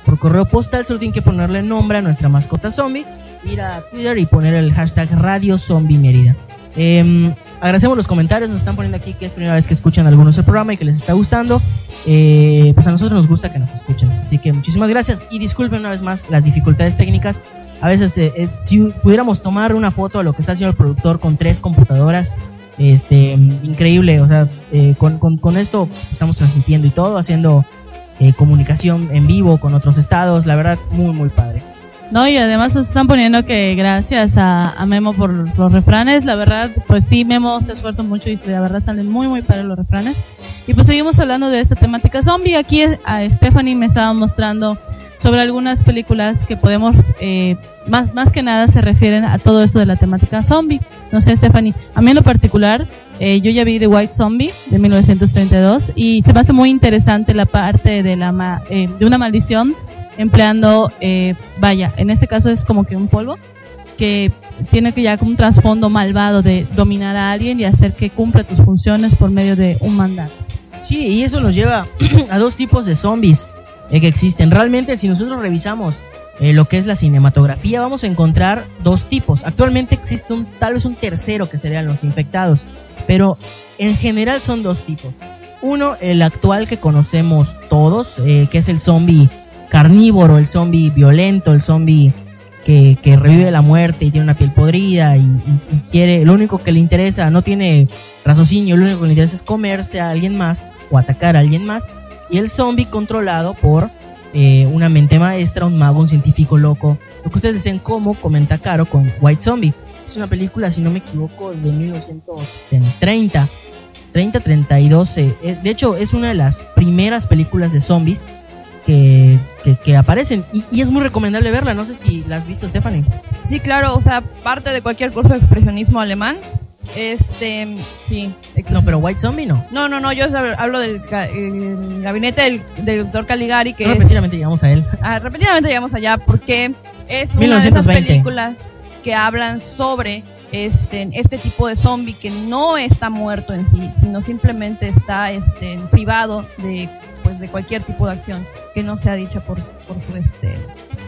Por correo postal solo tienen que ponerle nombre a nuestra mascota zombie, ir a Twitter y poner el hashtag Radio Zombie Mérida. Eh, agradecemos los comentarios, nos están poniendo aquí que es primera vez que escuchan algunos el programa y que les está gustando. Eh, pues a nosotros nos gusta que nos escuchen. Así que muchísimas gracias y disculpen una vez más las dificultades técnicas. A veces, eh, eh, si pudiéramos tomar una foto de lo que está haciendo el productor con tres computadoras, este, increíble. O sea, con, con esto estamos transmitiendo y todo, haciendo eh, comunicación en vivo con otros estados. La verdad, muy, muy padre. No, y además nos están poniendo que gracias a, a Memo por los refranes, la verdad, pues sí, Memo se esfuerza mucho y la verdad salen muy, muy para los refranes. Y pues seguimos hablando de esta temática zombie. Aquí a Stephanie me estaba mostrando sobre algunas películas que podemos, eh, más, más que nada se refieren a todo esto de la temática zombie. No sé, Stephanie, a mí en lo particular, eh, yo ya vi The White Zombie de 1932 y se me hace muy interesante la parte de, la eh, de una maldición empleando, vaya, en este caso es como que un polvo que tiene que ya como un trasfondo malvado de dominar a alguien y hacer que cumpla tus funciones por medio de un mandato. Sí, y eso nos lleva a dos tipos de zombies eh, que existen. Realmente, si nosotros revisamos eh, lo que es la cinematografía, vamos a encontrar dos tipos. Actualmente existe un, tal vez un tercero que serían los infectados, pero en general son dos tipos. Uno, el actual que conocemos todos, eh, que es el zombie carnívoro, el zombie violento, el zombie que, que revive la muerte y tiene una piel podrida y, y- quiere, lo único que le interesa, no tiene raciocinio, lo único que le interesa es comerse a alguien más o atacar a alguien más. Y el zombie controlado por eh, una mente maestra, un mago, un científico loco. Lo que ustedes dicen como comenta Caro con White Zombie. Es una película, si no me equivoco, de 1930. 30, 32. eh, eh, de hecho, es una de las primeras películas de zombies que, que, que aparecen. Y, y es muy recomendable verla. No sé si la has visto, Stephanie. Sí, claro, o sea, parte de cualquier curso de expresionismo alemán. Este, sí. No, pero White Zombie no. No, no, no, yo hab- hablo del el gabinete del, del doctor Caligari, que No, es... llegamos a él. Ah, repetidamente llegamos allá porque es una de esas 1920. películas que hablan sobre este, este tipo de zombie que no está muerto en sí, sino simplemente está este, privado de, pues, de cualquier tipo de acción que no sea dicha por, por, su, este,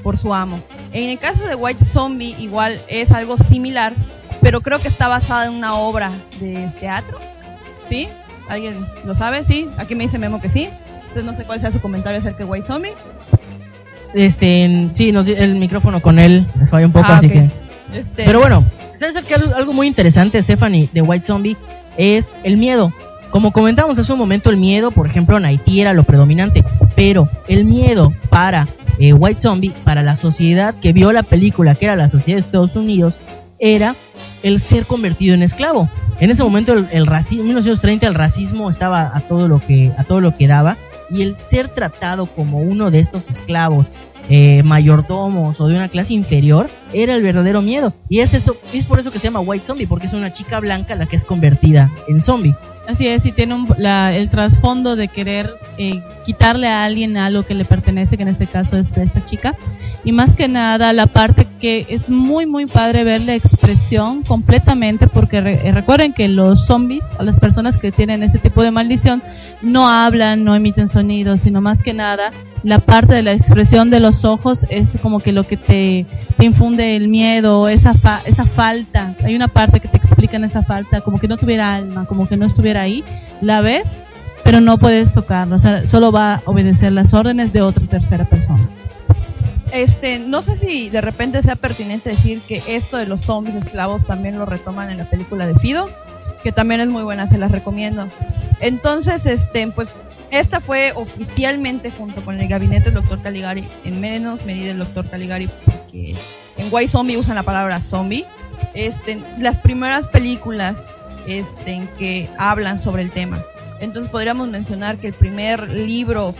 por su amo. En el caso de White Zombie igual es algo similar, pero creo que está basada en una obra de teatro. ¿Sí? ¿Alguien lo sabe? ¿Sí? Aquí me dice Memo que sí. Entonces no sé cuál sea su comentario acerca de White Zombie. Este, sí, nos, el micrófono con él les falla un poco, Ah, así que. Este- Pero bueno, ¿sabes que algo, algo muy interesante, Stephanie, de White Zombie? Es el miedo. Como comentábamos hace un momento, el miedo, por ejemplo, en Haití era lo predominante. Pero el miedo para eh, White Zombie, para la sociedad que vio la película, que era la sociedad de Estados Unidos, era el ser convertido en esclavo. En ese momento el, racismo, en 1930 el racismo estaba a todo lo que a todo lo que daba y el ser tratado como uno de estos esclavos eh, mayordomos o de una clase inferior era el verdadero miedo y es eso es por eso que se llama White Zombie porque es una chica blanca la que es convertida en zombie. Así es, y tiene un- la- el trasfondo de querer eh, quitarle a alguien algo que le pertenece, que en este caso es de esta chica. Y más que nada, la parte que es muy, muy padre ver la expresión completamente, porque eh, recuerden que los zombies, a las personas que tienen este tipo de maldición, no hablan, no emiten sonidos, sino más que nada, la parte de la expresión de los ojos es como que lo que te, infunde el miedo, esa, esa falta. Hay una parte que te explican esa falta, como que no tuviera alma, como que no estuviera ahí. La ves, pero no puedes tocarlo. O sea, solo va a obedecer las órdenes de otra tercera persona. Este, no sé si de repente sea pertinente decir que esto de los zombies esclavos también lo retoman en la película de Fido, que también es muy buena, se las recomiendo. Entonces, este, pues esta fue oficialmente junto con el gabinete del Dr. Caligari, en menos medida el Dr. Caligari, porque en White Zombie usan la palabra zombie. Este, las primeras películas este, en que hablan sobre el tema. Entonces podríamos mencionar que el primer libro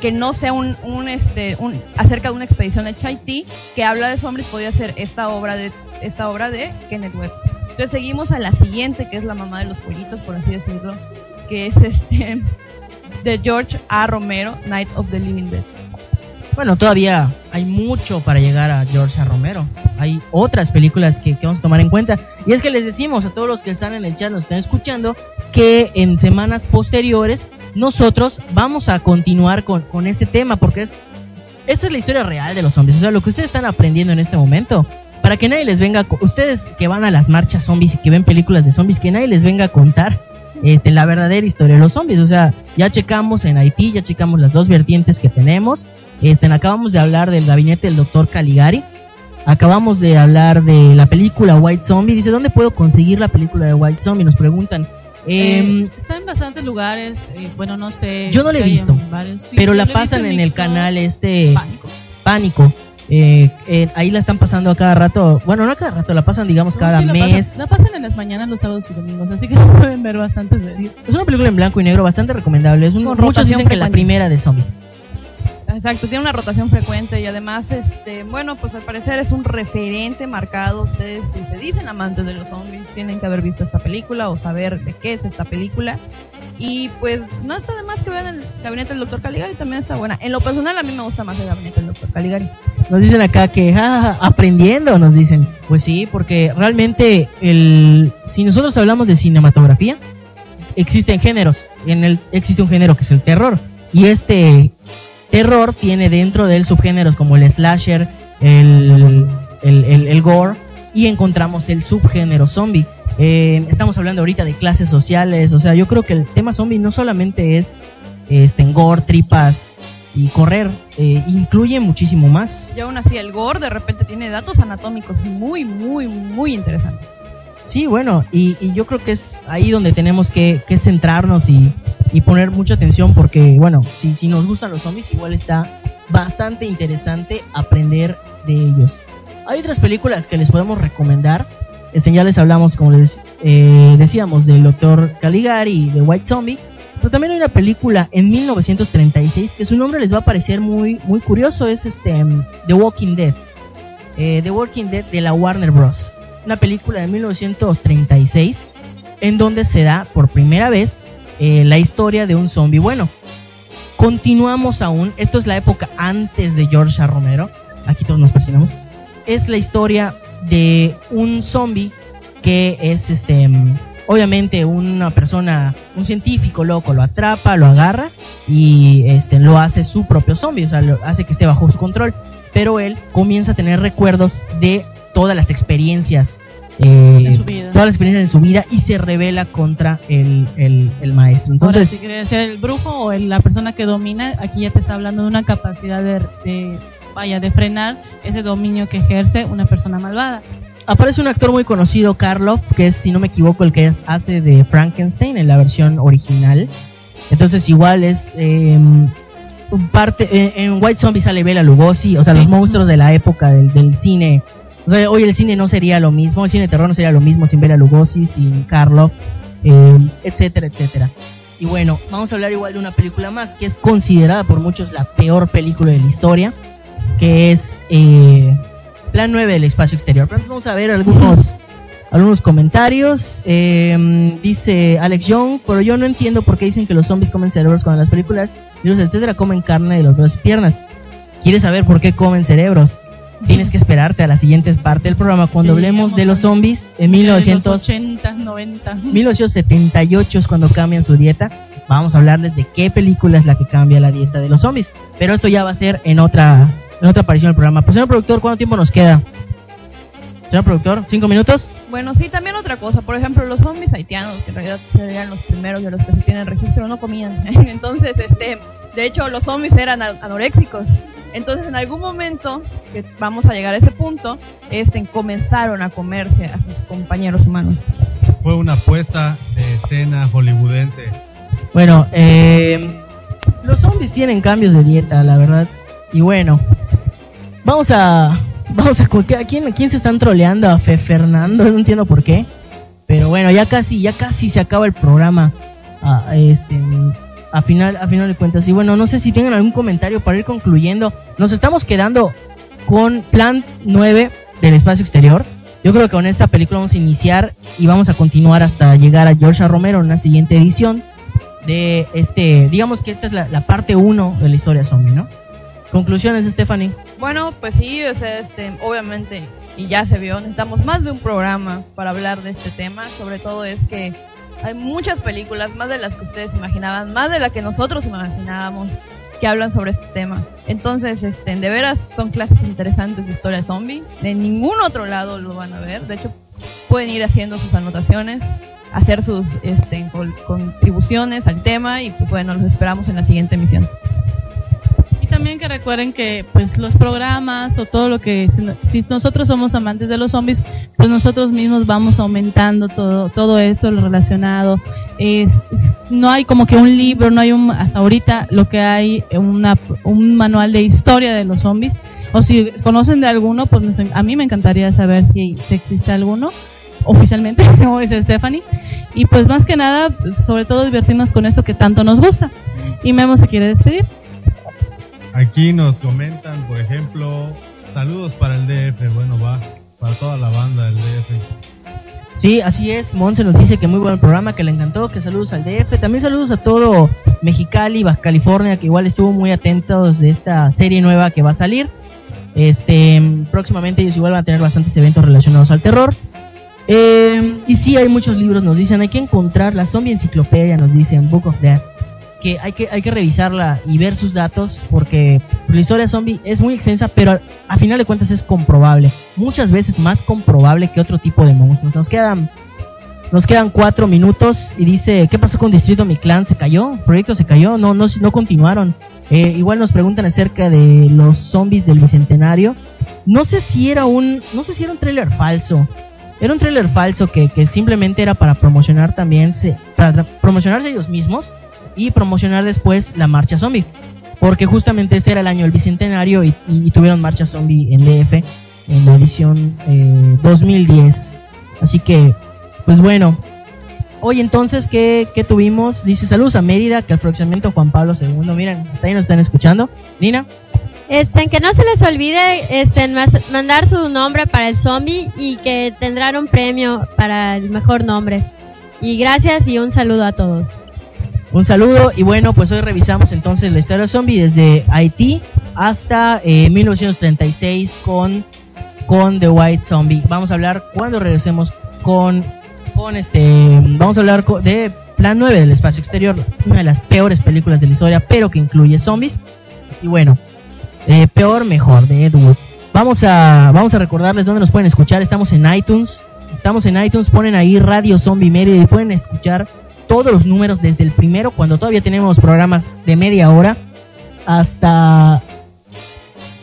que no sea un, un, este un acerca de una expedición hecha a Haití que habla de zombies podría ser esta obra de esta obra de Kenneth Webb. Entonces seguimos a la siguiente que es la mamá de los pollitos por así decirlo, que es este de George A. Romero, Night of the Living Dead. Bueno, todavía hay mucho para llegar a George. Romero. Hay otras películas que, que vamos a tomar en cuenta. Y es que les decimos a todos los que están en el chat, nos están escuchando, que en semanas posteriores nosotros vamos a continuar con, con este tema, porque es esta es la historia real de los zombies. O sea, lo que ustedes están aprendiendo en este momento. Para que nadie les venga, ustedes que van a las marchas zombies y que ven películas de zombies, que nadie les venga a contar este, la verdadera historia de los zombies. O sea, ya checamos en Haití, ya checamos las dos vertientes que tenemos. Este, acabamos de hablar del gabinete del doctor Caligari. Acabamos de hablar de la película White Zombie. Dice, ¿dónde puedo conseguir la película de White Zombie? Nos preguntan. Em, Eh, está en bastantes lugares, eh, bueno, no sé. yo no la he visto, sí, pero la pasan en el canal este Pánico. Pánico. Eh, eh, ahí la están pasando a cada rato. Bueno, no a cada rato, la pasan, digamos, cada Sí, la mes. pasan- la pasan en las mañanas, los sábados y domingos, así que se pueden ver bastantes veces. Es una película en blanco y negro bastante recomendable. Es un- muchos dicen que la primera de zombies. Exacto, tiene una rotación frecuente y además, este, bueno, pues al parecer es un referente marcado. Ustedes, si se dicen amantes de los zombies, tienen que haber visto esta película o saber de qué es esta película. Y pues no está de más que vean el gabinete del Dr. Caligari, también está buena. En lo personal, a mí me gusta más el gabinete del Dr. Caligari. Nos dicen acá que ah, aprendiendo, nos dicen. Pues sí, porque realmente el si nosotros hablamos de cinematografía, existen géneros. En el existe un género que es el terror y este terror tiene dentro de él subgéneros como el slasher, el, el, el- el gore y encontramos el subgénero zombie. Eh, estamos hablando ahorita de clases sociales, o sea, yo creo que el tema zombie no solamente es este en gore, tripas y correr, eh, incluye muchísimo más. Y aún así, el gore de repente tiene datos anatómicos muy, muy, muy interesantes. Sí, bueno, y, y yo creo que es ahí donde tenemos que, que centrarnos y, y poner mucha atención porque, bueno, si, si nos gustan los zombies, igual está bastante interesante aprender de ellos. Hay otras películas que les podemos recomendar. Este, ya les hablamos, como les eh, decíamos, del Doctor Caligari y de White Zombie. Pero también hay una película en 1936 que su nombre les va a parecer muy, muy curioso. Es este um, The Walking Dead. Eh, The Walking Dead de la Warner Bros. Una película de 1936 en donde se da por primera vez eh, la historia de un zombie. Bueno, continuamos aún. Esto es la época antes de George. Romero. Aquí todos nos persinamos. Es la historia de un zombie que es este obviamente una persona un científico loco lo atrapa lo agarra y este lo hace su propio zombie o sea lo hace que esté bajo su control pero él comienza a tener recuerdos de todas las experiencias eh, todas las experiencias de su vida y se revela contra el, el, el maestro Entonces, entonces si quiere ser el brujo o el- la persona que domina, aquí ya te está hablando de una capacidad de, de, vaya, de frenar ese dominio que ejerce una persona malvada. Aparece un actor muy conocido, Karloff, que es, si no me equivoco, el que es- hace de Frankenstein en la versión original. Entonces, igual es. eh, parte, en, en White Zombie sale Bela Lugosi, o sea, los monstruos de la época del, del cine O sea, hoy el cine no sería lo mismo, el cine de terror no sería lo mismo sin ver a Lugosi, sin Carlo, eh, etcétera, etcétera. Y bueno, vamos a hablar igual de una película más que es considerada por muchos la peor película de la historia, que es eh, Plan 9 del espacio exterior. Pero antes vamos a ver algunos algunos comentarios. Eh, dice Alex Young, pero yo no entiendo por qué dicen que los zombies comen cerebros cuando las películas, virus, etcétera, comen carne de los brazos piernas. ¿Quieres saber por qué comen cerebros? Tienes que esperarte a la siguiente parte del programa cuando Sí, hablemos de los zombies en De 1900, los 80, 90. 1978 es cuando cambian su dieta. Vamos a hablarles de qué película es la que cambia la dieta de los zombies. Pero esto ya va a ser en otra, en otra aparición del programa. Pues señor productor, ¿cuánto tiempo nos queda? Señor productor, ¿cinco minutos? Bueno, sí, también otra cosa. Por ejemplo, los zombies haitianos, que en realidad serían los primeros de los que se tienen registro, no comían. Entonces, este, de hecho, los zombies eran anoréxicos. Entonces, en algún momento, que vamos a llegar a ese punto, este, comenzaron a comerse a sus compañeros humanos. Fue una apuesta de escena hollywoodense. Bueno, eh, los zombies tienen cambios de dieta, la verdad. Y bueno, vamos a. Vamos a. ¿A quién, a quién se están troleando? A Fe Fernando, no entiendo por qué. Pero bueno, ya casi, ya casi se acaba el programa. A, a este, a final, a final de cuentas. Y bueno, no sé si tengan algún comentario para ir concluyendo. Nos estamos quedando con Plan 9 del espacio exterior. Yo creo que con esta película vamos a iniciar y vamos a continuar hasta llegar a George A. Romero en una siguiente edición de este, digamos que esta es la, la parte 1 de la historia zombie, ¿no? Conclusiones, Stephanie. Bueno, pues sí, o sea, este, obviamente, y ya se vio, necesitamos más de un programa para hablar de este tema. Sobre todo es que hay muchas películas, más de las que ustedes imaginaban, más de las que nosotros imaginábamos, que hablan sobre este tema. Entonces, este, de veras son clases interesantes de historia zombie. De ningún otro lado lo van a ver. De hecho, pueden ir haciendo sus anotaciones, hacer sus este, contribuciones al tema y pues bueno, los esperamos en la siguiente emisión. También que recuerden que pues los programas o todo lo que si, si nosotros somos amantes de los zombies, pues nosotros mismos vamos aumentando todo todo esto lo relacionado. Es, es- no hay como que un libro, no hay un hasta ahorita lo que hay una, un manual de historia de los zombies. O si conocen de alguno, pues a mí me encantaría saber si, si existe alguno oficialmente, como dice Stephanie. Y pues más que nada, sobre todo divertirnos con esto que tanto nos gusta. Y Memo se quiere despedir. Aquí nos comentan, por ejemplo, saludos para el DF. Bueno, va, para toda la banda del DF. Sí, así es. Monse nos dice que muy buen programa, que le encantó, que saludos al DF. También saludos a todo Mexicali, Baja California, que igual estuvo muy atentos de esta serie nueva que va a salir. Este, próximamente ellos igual van a tener bastantes eventos relacionados al terror. Eh, y sí, hay muchos libros, nos dicen, hay que encontrar la zombie enciclopedia, nos dicen, Book of Death. Que hay que, hay que revisarla y ver sus datos, porque la historia zombie es muy extensa, pero a, final de cuentas es comprobable. Muchas veces más comprobable que otro tipo de monstruos. Nos quedan, nos quedan cuatro minutos y dice, ¿qué pasó con Distrito Mi Clan? ¿Se cayó? ¿El proyecto se cayó? No, no, no continuaron. Eh, igual nos preguntan acerca de los zombies del bicentenario. No sé si era un, no sé si era un tráiler falso. Era un tráiler falso que, que simplemente era para promocionar también, se, para promocionarse ellos mismos y promocionar después la marcha zombie. Porque justamente este era el año del bicentenario y, y tuvieron marcha zombie en DF en la edición eh, 2010. Así que, pues bueno. Hoy entonces, ¿qué, qué tuvimos? Dice saludos a Mérida, que el fraccionamiento Juan Pablo II. Miren, ahí nos están escuchando. Nina. Este, que no se les olvide este, mandar su nombre para el zombie y que tendrán un premio para el mejor nombre. Y gracias y un saludo a todos. Un saludo y bueno, pues hoy revisamos entonces la historia zombie desde Haití hasta eh, 1936 con, con The White Zombie. Vamos a hablar cuando regresemos con, con este, vamos a hablar de Plan 9 del espacio exterior, una de las peores películas de la historia, pero que incluye zombies. Y bueno, eh, peor, mejor, de Ed Wood. Vamos a, vamos a recordarles dónde nos pueden escuchar. Estamos en iTunes. Estamos en iTunes, ponen ahí Radio Zombie Mérida y pueden escuchar todos los números desde el primero, cuando todavía tenemos programas de media hora, hasta...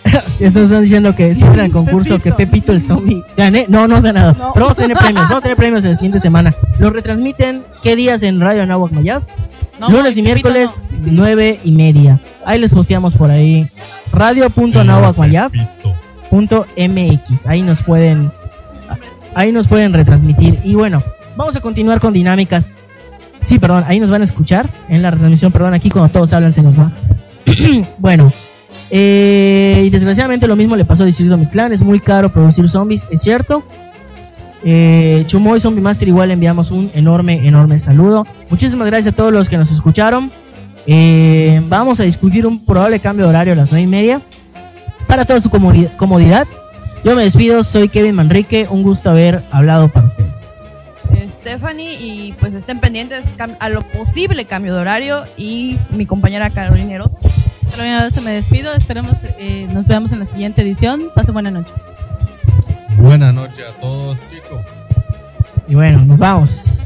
Estos están diciendo que siempre en el concurso que Pepito el zombie gané. No, no sé nada. Pero vamos a tener premios, vamos a tener premios en la siguiente semana. Los retransmiten, ¿qué días en Radio Anáhuac Mayab? Lunes y miércoles, nueve y media. Ahí les posteamos por ahí. Radio.anahuacmayab. molina.mx. Ahí nos pueden ahí nos pueden retransmitir. Y bueno, vamos a continuar con dinámicas. Sí, perdón, ahí nos van a escuchar en la retransmisión, perdón, aquí cuando todos hablan se nos va. bueno, eh, y desgraciadamente lo mismo le pasó a Distrito Mi Clan, es muy caro producir zombies, es cierto. Eh, Chumoy Zombie Master igual le enviamos un enorme, enorme saludo. Muchísimas gracias a todos los que nos escucharon. Eh, vamos a discutir un probable cambio de horario a las nueve y media. Para toda su comodi- comodidad. Yo me despido, soy Kevin Manrique, un gusto haber hablado para ustedes. Stephanie y pues estén pendientes a lo posible cambio de horario y mi compañera Carolina Erosa. Carolina Rosa, me despido. Esperemos eh, nos veamos en la siguiente edición. Pase buena noche. Buenas noches a todos, chicos. Y bueno, nos vamos.